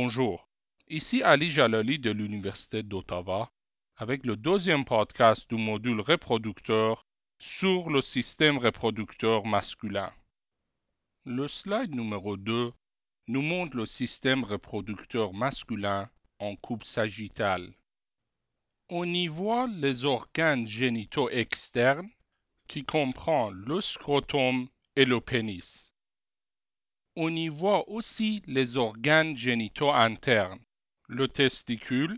Bonjour, ici Ali Jalali de l'Université d'Ottawa avec le deuxième podcast du module reproducteur sur le système reproducteur masculin. Le slide numéro 2 nous montre le système reproducteur masculin en coupe sagittale. On y voit les organes génitaux externes qui comprend le scrotum et le pénis. On y voit aussi les organes génitaux internes, le testicule,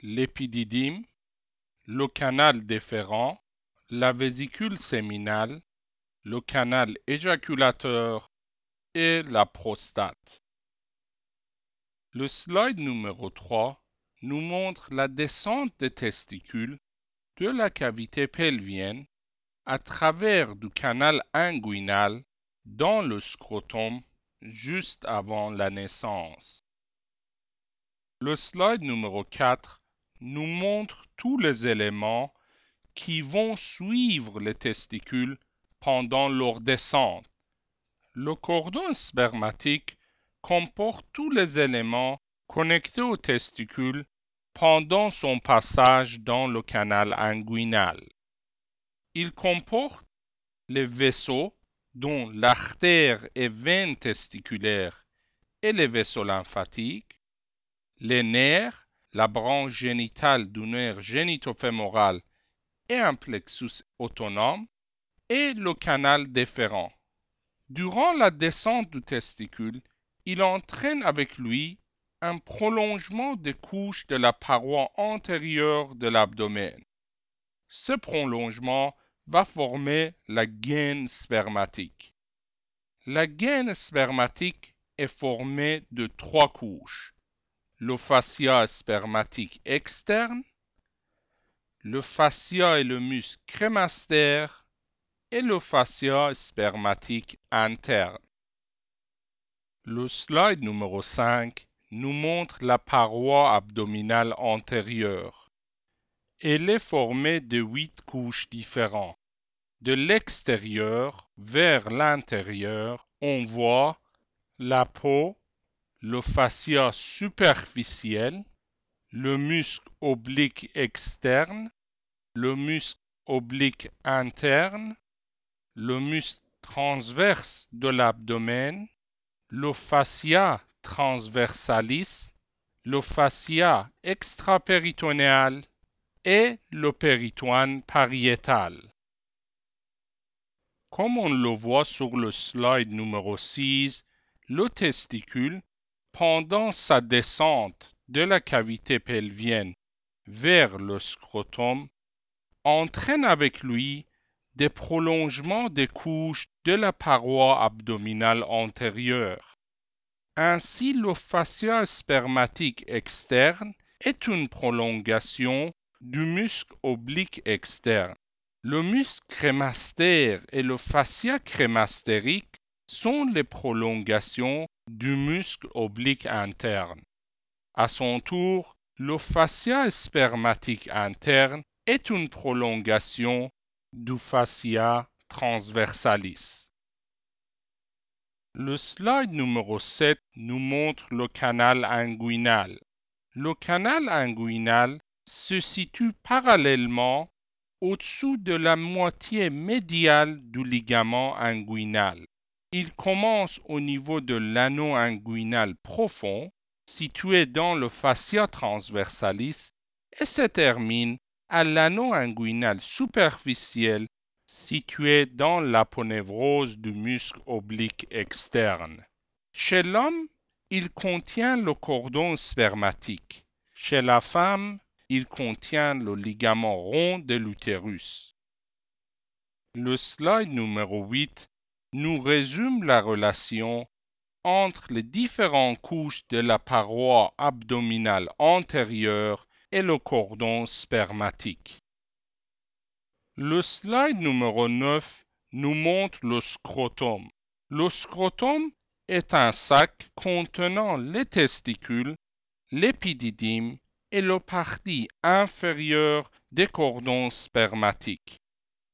l'épididyme, le canal déférent, la vésicule séminale, le canal éjaculateur et la prostate. Le slide numéro 3 nous montre la descente des testicules de la cavité pelvienne à travers du canal inguinal dans le scrotum juste avant la naissance. Le slide numéro 4 nous montre tous les éléments qui vont suivre les testicules pendant leur descente. Le cordon spermatique comporte tous les éléments connectés aux testicules pendant son passage dans le canal inguinal. Il comporte les vaisseaux dont l'artère et veine testiculaire et les vaisseaux lymphatiques, les nerfs, la branche génitale du nerf génitofémoral et un plexus autonome, et le canal déférent. Durant la descente du testicule, il entraîne avec lui un prolongement des couches de la paroi antérieure de l'abdomen. Ce prolongement va former la gaine spermatique. La gaine spermatique est formée de trois couches. Le fascia spermatique externe, le fascia et le muscle crémastère et le fascia spermatique interne. Le slide numéro 5 nous montre la paroi abdominale antérieure. Elle est formée de huit couches différentes. De l'extérieur vers l'intérieur, on voit la peau, le fascia superficiel, le muscle oblique externe, le muscle oblique interne, le muscle transverse de l'abdomen, le fascia transversalis, le fascia extrapéritonéal et le péritoine pariétal. Comme on le voit sur le slide numéro 6, le testicule, pendant sa descente de la cavité pelvienne vers le scrotum, entraîne avec lui des prolongements des couches de la paroi abdominale antérieure. Ainsi, le fascia spermatique externe est une prolongation du muscle oblique externe. Le muscle crémastère et le fascia crémastérique sont les prolongations du muscle oblique interne. À son tour, le fascia spermatique interne est une prolongation du fascia transversalis. Le slide numéro 7 nous montre le canal inguinal. Le canal inguinal se situe parallèlement au-dessous de la moitié médiale du ligament inguinal. Il commence au niveau de l'anneau inguinal profond, situé dans le fascia transversalis, et se termine à l'anneau inguinal superficiel, situé dans l'aponevrose du muscle oblique externe. Chez l'homme, il contient le cordon spermatique. Chez la femme, il contient le ligament rond de l'utérus. Le slide numéro 8 nous résume la relation entre les différentes couches de la paroi abdominale antérieure et le cordon spermatique. Le slide numéro 9 nous montre le scrotum. Le scrotum est un sac contenant les testicules, l'épididyme et la partie inférieure des cordons spermatiques.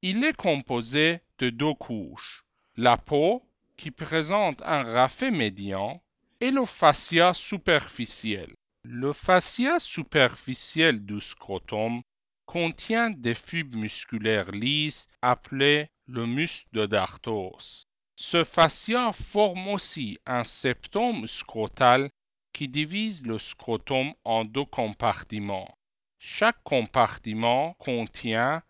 Il est composé de deux couches. La peau, qui présente un raffet médian, et le fascia superficiel. Le fascia superficiel du scrotum contient des fibres musculaires lisses appelées le muscle de Dartos. Ce fascia forme aussi un septum scrotal qui divise le scrotum en deux compartiments. Chaque compartiment contient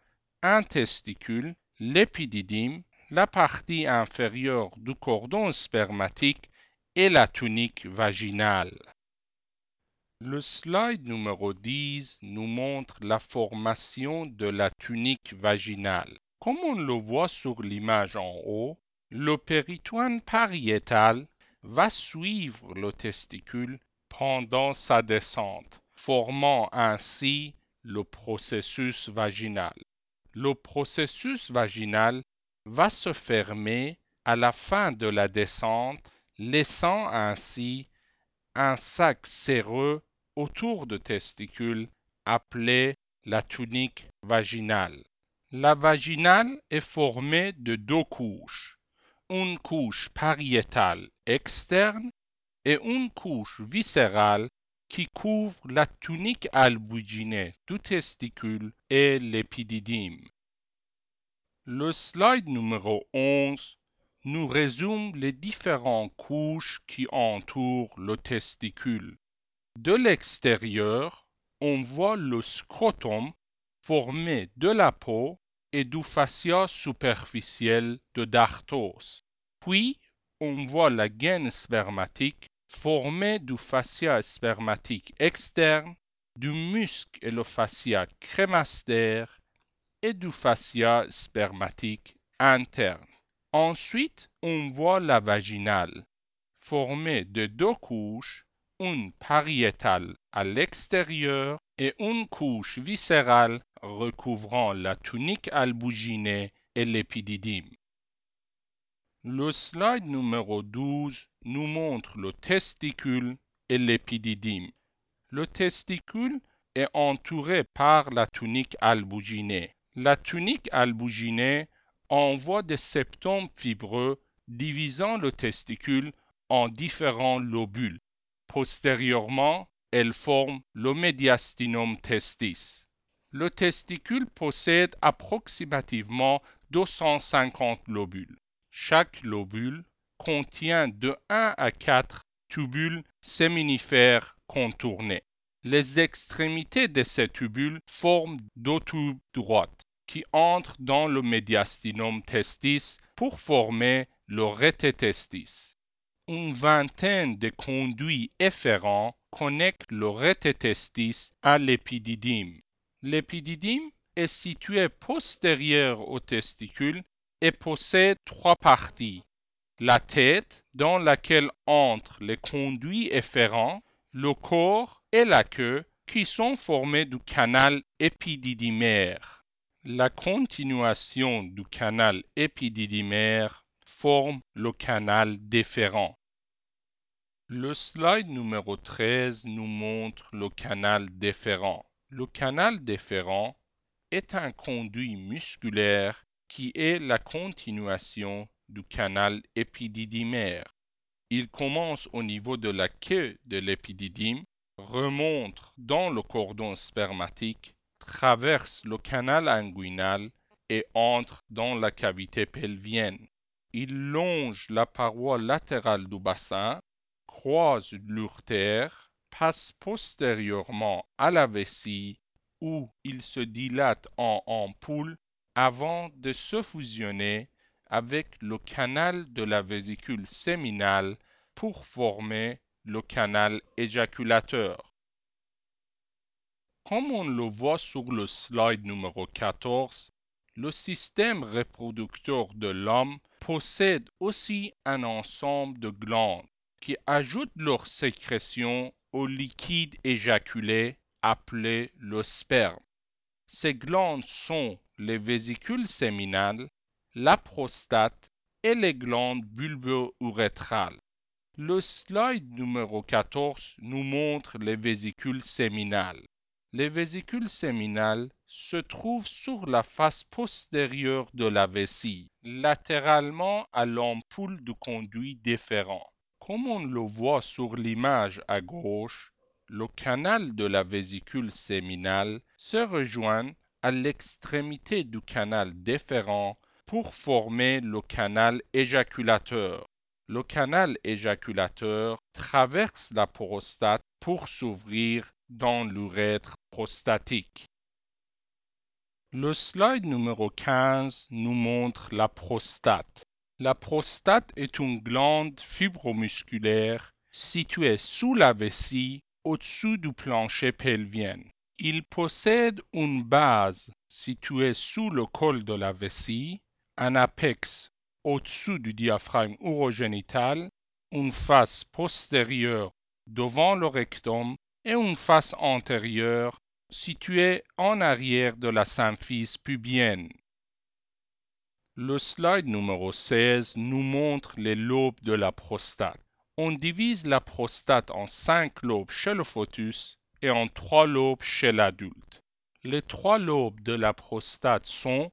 un testicule, l'épididyme, la partie inférieure du cordon spermatique et la tunique vaginale. Le slide numéro 10 nous montre la formation de la tunique vaginale. Comme on le voit sur l'image en haut, le péritoine pariétal va suivre le testicule pendant sa descente, formant ainsi le processus vaginal. Le processus vaginal va se fermer à la fin de la descente, laissant ainsi un sac séreux autour du testicule appelé la tunique vaginale. La vaginale est formée de deux couches, une couche pariétale externe et une couche viscérale qui couvre la tunique albuginée du testicule et l'épididyme. Le slide numéro 11 nous résume les différentes couches qui entourent le testicule. De l'extérieur, on voit le scrotum formé de la peau et du fascia superficiel de Dartos. Puis, on voit la gaine spermatique formée du fascia spermatique externe, du muscle et le fascia crémaster et du fascia spermatique interne. Ensuite, on voit la vaginale, formée de deux couches, une pariétale à l'extérieur et une couche viscérale recouvrant la tunique albuginée et l'épididyme. Le slide numéro 12 nous montre le testicule et l'épididyme. Le testicule est entouré par la tunique albuginée. La tunique albuginée envoie des septums fibreux divisant le testicule en différents lobules. Postérieurement, elle forme le médiastinum testis. Le testicule possède approximativement 250 lobules. Chaque lobule contient de 1 à 4 tubules séminifères contournés. Les extrémités de ces tubules forment deux tubes droites qui entrent dans le médiastinum testis pour former le rététestis. Une vingtaine de conduits efférents connectent le rététestis à l'épididyme. L'épididyme est situé postérieur au testicule et possède trois parties. La tête, dans laquelle entrent les conduits efférents, le corps et la queue, qui sont formés du canal épididymaire. La continuation du canal épididymaire forme le canal déférent. Le slide numéro 13 nous montre le canal déférent. Le canal déférent est un conduit musculaire qui est la continuation du canal épididymaire. Il commence au niveau de la queue de l'épididyme, remonte dans le cordon spermatique, traverse le canal inguinal et entre dans la cavité pelvienne. Il longe la paroi latérale du bassin, croise l'urtère, passe postérieurement à la vessie où il se dilate en ampoule avant de se fusionner avec le canal de la vésicule séminale pour former le canal éjaculateur. Comme on le voit sur le slide numéro 14, le système reproducteur de l'homme possède aussi un ensemble de glandes qui ajoutent leur sécrétion au liquide éjaculé appelé le sperme. Ces glandes sont les vésicules séminales, la prostate et les glandes bulbo-urétrales. Le slide numéro 14 nous montre les vésicules séminales. Les vésicules séminales se trouvent sur la face postérieure de la vessie, latéralement à l'ampoule du conduit déférent. Comme on le voit sur l'image à gauche, le canal de la vésicule séminale se rejoint à l'extrémité du canal déférent pour former le canal éjaculateur. Le canal éjaculateur traverse la prostate pour s'ouvrir dans l'urètre prostatique. Le slide numéro 15 nous montre la prostate. La prostate est une glande fibromusculaire située sous la vessie au-dessous du plancher pelvien. Il possède une base située sous le col de la vessie, un apex au-dessous du diaphragme urogénital, une face postérieure devant le rectum et une face antérieure située en arrière de la symphyse pubienne. Le slide numéro 16 nous montre les lobes de la prostate. On divise la prostate en cinq lobes chez le fœtus et en trois lobes chez l'adulte. Les trois lobes de la prostate sont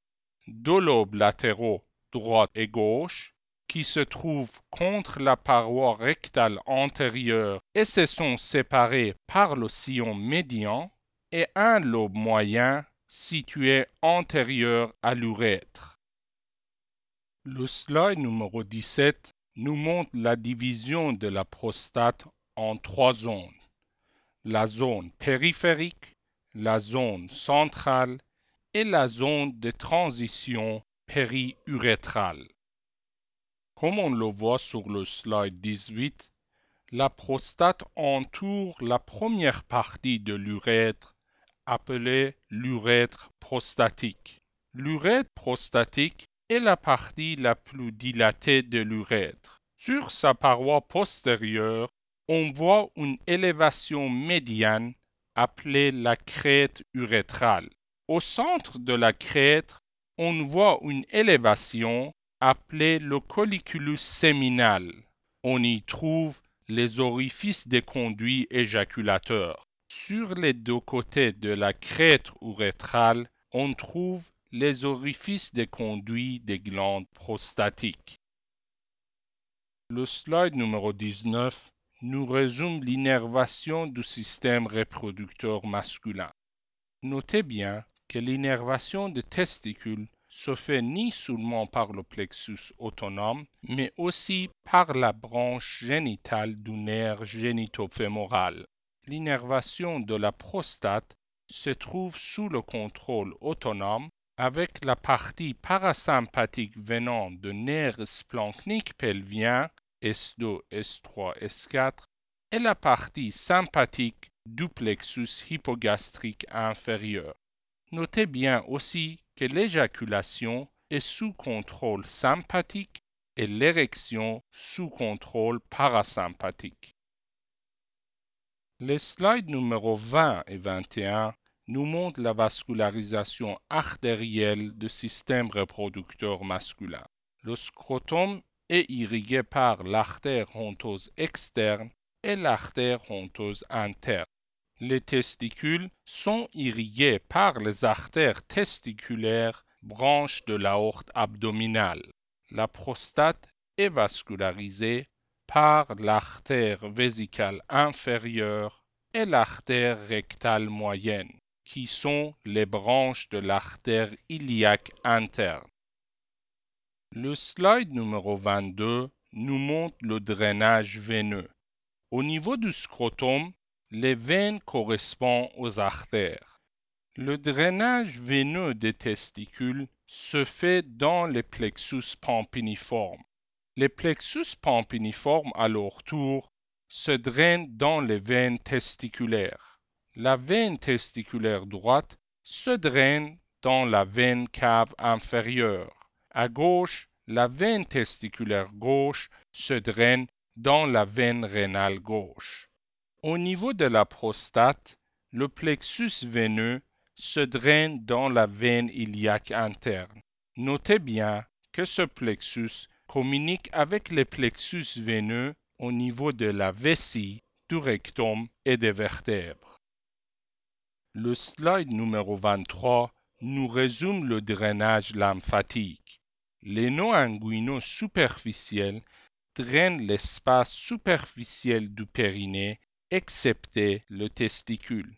deux lobes latéraux, droite et gauche, qui se trouvent contre la paroi rectale antérieure et se sont séparés par le sillon médian, et un lobe moyen situé antérieur à l'urètre. Le slide numéro 17 nous montre la division de la prostate en trois zones. La zone périphérique, la zone centrale et la zone de transition périurétrale. Comme on le voit sur le slide 18, la prostate entoure la première partie de l'urètre appelée l'urètre prostatique. L'urètre prostatique est la partie la plus dilatée de l'urètre. Sur sa paroi postérieure, on voit une élévation médiane appelée la crête urétrale. Au centre de la crête, on voit une élévation appelée le colliculus séminal. On y trouve les orifices des conduits éjaculateurs. Sur les deux côtés de la crête urétrale, on trouve les orifices des conduits des glandes prostatiques. Le slide numéro 19 nous résume l'innervation du système reproducteur masculin. Notez bien que l'innervation des testicules se fait ni seulement par le plexus autonome, mais aussi par la branche génitale du nerf génitofémoral. L'innervation de la prostate se trouve sous le contrôle autonome avec la partie parasympathique venant de nerfs splanchniques pelviens S2, S3, S4 et la partie sympathique du plexus hypogastrique inférieur. Notez bien aussi que l'éjaculation est sous contrôle sympathique et l'érection sous contrôle parasympathique. Les slides numéro 20 et 21 nous montre la vascularisation artérielle du système reproducteur masculin. Le scrotum est irrigué par l'artère honteuse externe et l'artère honteuse interne. Les testicules sont irrigués par les artères testiculaires branches de l'aorte abdominale. La prostate est vascularisée par l'artère vésicale inférieure et l'artère rectale moyenne qui sont les branches de l'artère iliaque interne. Le slide numéro 22 nous montre le drainage veineux. Au niveau du scrotum, les veines correspondent aux artères. Le drainage veineux des testicules se fait dans les plexus pampiniformes. Les plexus pampiniformes, à leur tour, se drainent dans les veines testiculaires la veine testiculaire droite se draine dans la veine cave inférieure. À gauche, la veine testiculaire gauche se draine dans la veine rénale gauche. Au niveau de la prostate, le plexus veineux se draine dans la veine iliaque interne. Notez bien que ce plexus communique avec les plexus veineux au niveau de la vessie, du rectum et des vertèbres. Le slide numéro 23 nous résume le drainage lymphatique. Les noms inguinaux superficiels drainent l'espace superficiel du périnée, excepté le testicule.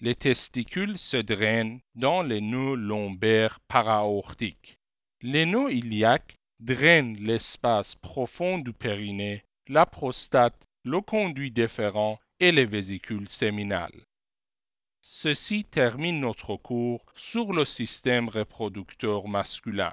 Les testicules se drainent dans les nœuds lombaires paraortiques. Les nœuds iliaques drainent l'espace profond du périnée, la prostate, le conduit déférent et les vésicules séminales. Ceci termine notre cours sur le système reproducteur masculin.